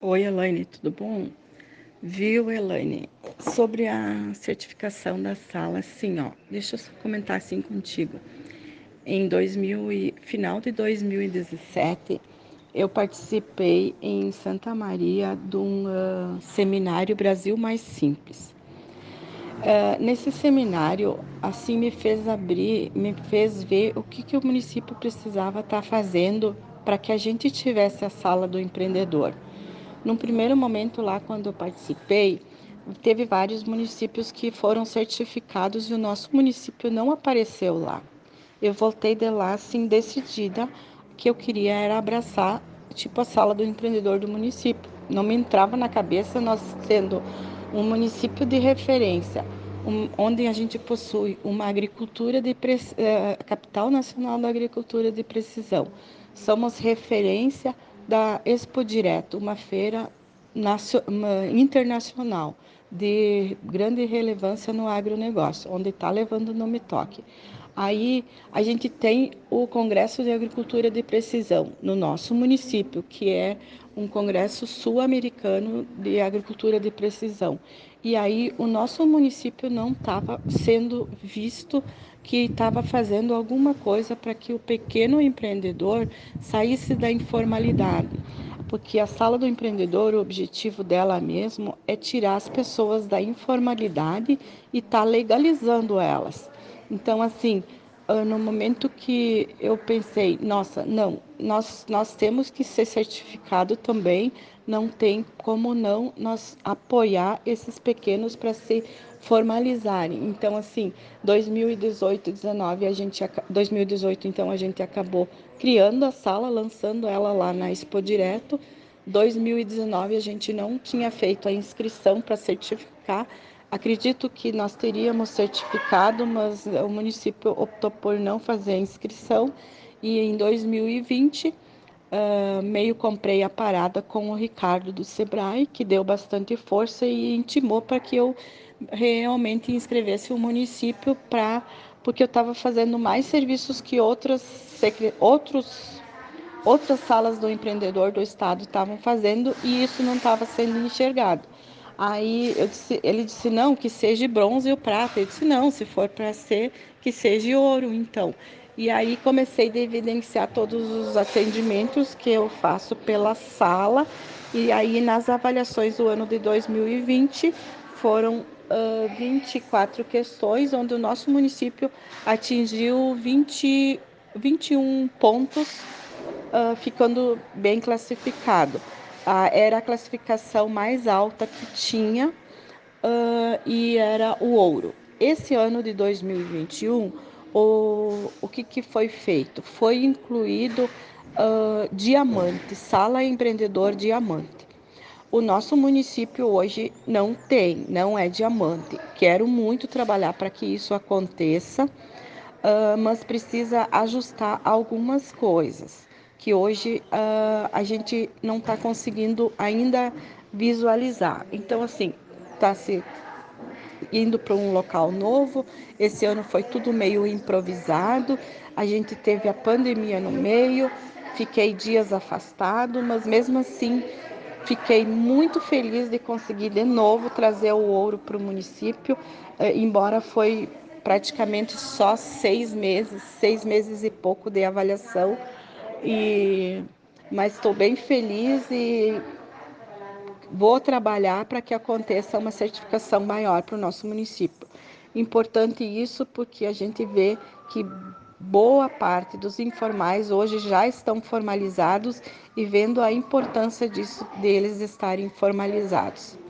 Oi, Elaine, tudo bom? Viu, Elaine? Sobre a certificação da sala, sim, ó. Deixa eu comentar assim contigo. Em 2000 e, final de 2017, eu participei em Santa Maria de um uh, seminário Brasil Mais Simples. Uh, nesse seminário, assim me fez abrir, me fez ver o que, que o município precisava estar tá fazendo para que a gente tivesse a sala do empreendedor. Num primeiro momento lá, quando eu participei, teve vários municípios que foram certificados e o nosso município não apareceu lá. Eu voltei de lá assim decidida que eu queria era abraçar tipo a sala do empreendedor do município. Não me entrava na cabeça nós sendo um município de referência, um, onde a gente possui uma agricultura de uh, capital nacional da agricultura de precisão. Somos referência da Expo Direto, uma feira internacional de grande relevância no agronegócio, onde está levando o nome toque. Aí a gente tem o Congresso de Agricultura de Precisão no nosso município, que é um congresso sul-americano de agricultura de precisão. E aí o nosso município não estava sendo visto que estava fazendo alguma coisa para que o pequeno empreendedor saísse da informalidade porque a sala do empreendedor, o objetivo dela mesmo é tirar as pessoas da informalidade e tá legalizando elas. Então, assim, no momento que eu pensei, nossa, não, nós, nós temos que ser certificado também, não tem como não nós apoiar esses pequenos para se formalizarem. Então, assim, 2018, 19, a gente 2018, então a gente acabou criando a sala, lançando ela lá na Expo Direto. 2019 a gente não tinha feito a inscrição para certificar. Acredito que nós teríamos certificado, mas o município optou por não fazer a inscrição. E em 2020 Uh, meio comprei a parada com o Ricardo do Sebrae, que deu bastante força e intimou para que eu realmente inscrevesse o município para porque eu estava fazendo mais serviços que outras outros outras salas do empreendedor do estado estavam fazendo e isso não estava sendo enxergado. Aí disse, ele disse não, que seja bronze e o prata. Eu disse não, se for para ser, que seja ouro, então. E aí comecei a evidenciar todos os atendimentos que eu faço pela sala. E aí nas avaliações do ano de 2020 foram uh, 24 questões, onde o nosso município atingiu 20, 21 pontos, uh, ficando bem classificado. Uh, era a classificação mais alta que tinha e era o ouro. Esse ano de 2021 o, o que, que foi feito? Foi incluído uh, diamante, sala empreendedor diamante. O nosso município hoje não tem, não é diamante. Quero muito trabalhar para que isso aconteça, uh, mas precisa ajustar algumas coisas que hoje uh, a gente não está conseguindo ainda visualizar. Então, assim, está se indo para um local novo. Esse ano foi tudo meio improvisado. A gente teve a pandemia no meio, fiquei dias afastado, mas mesmo assim fiquei muito feliz de conseguir de novo trazer o ouro para o município, eh, embora foi praticamente só seis meses, seis meses e pouco de avaliação. E mas estou bem feliz e vou trabalhar para que aconteça uma certificação maior para o nosso município. Importante isso porque a gente vê que boa parte dos informais hoje já estão formalizados e vendo a importância disso deles estarem formalizados.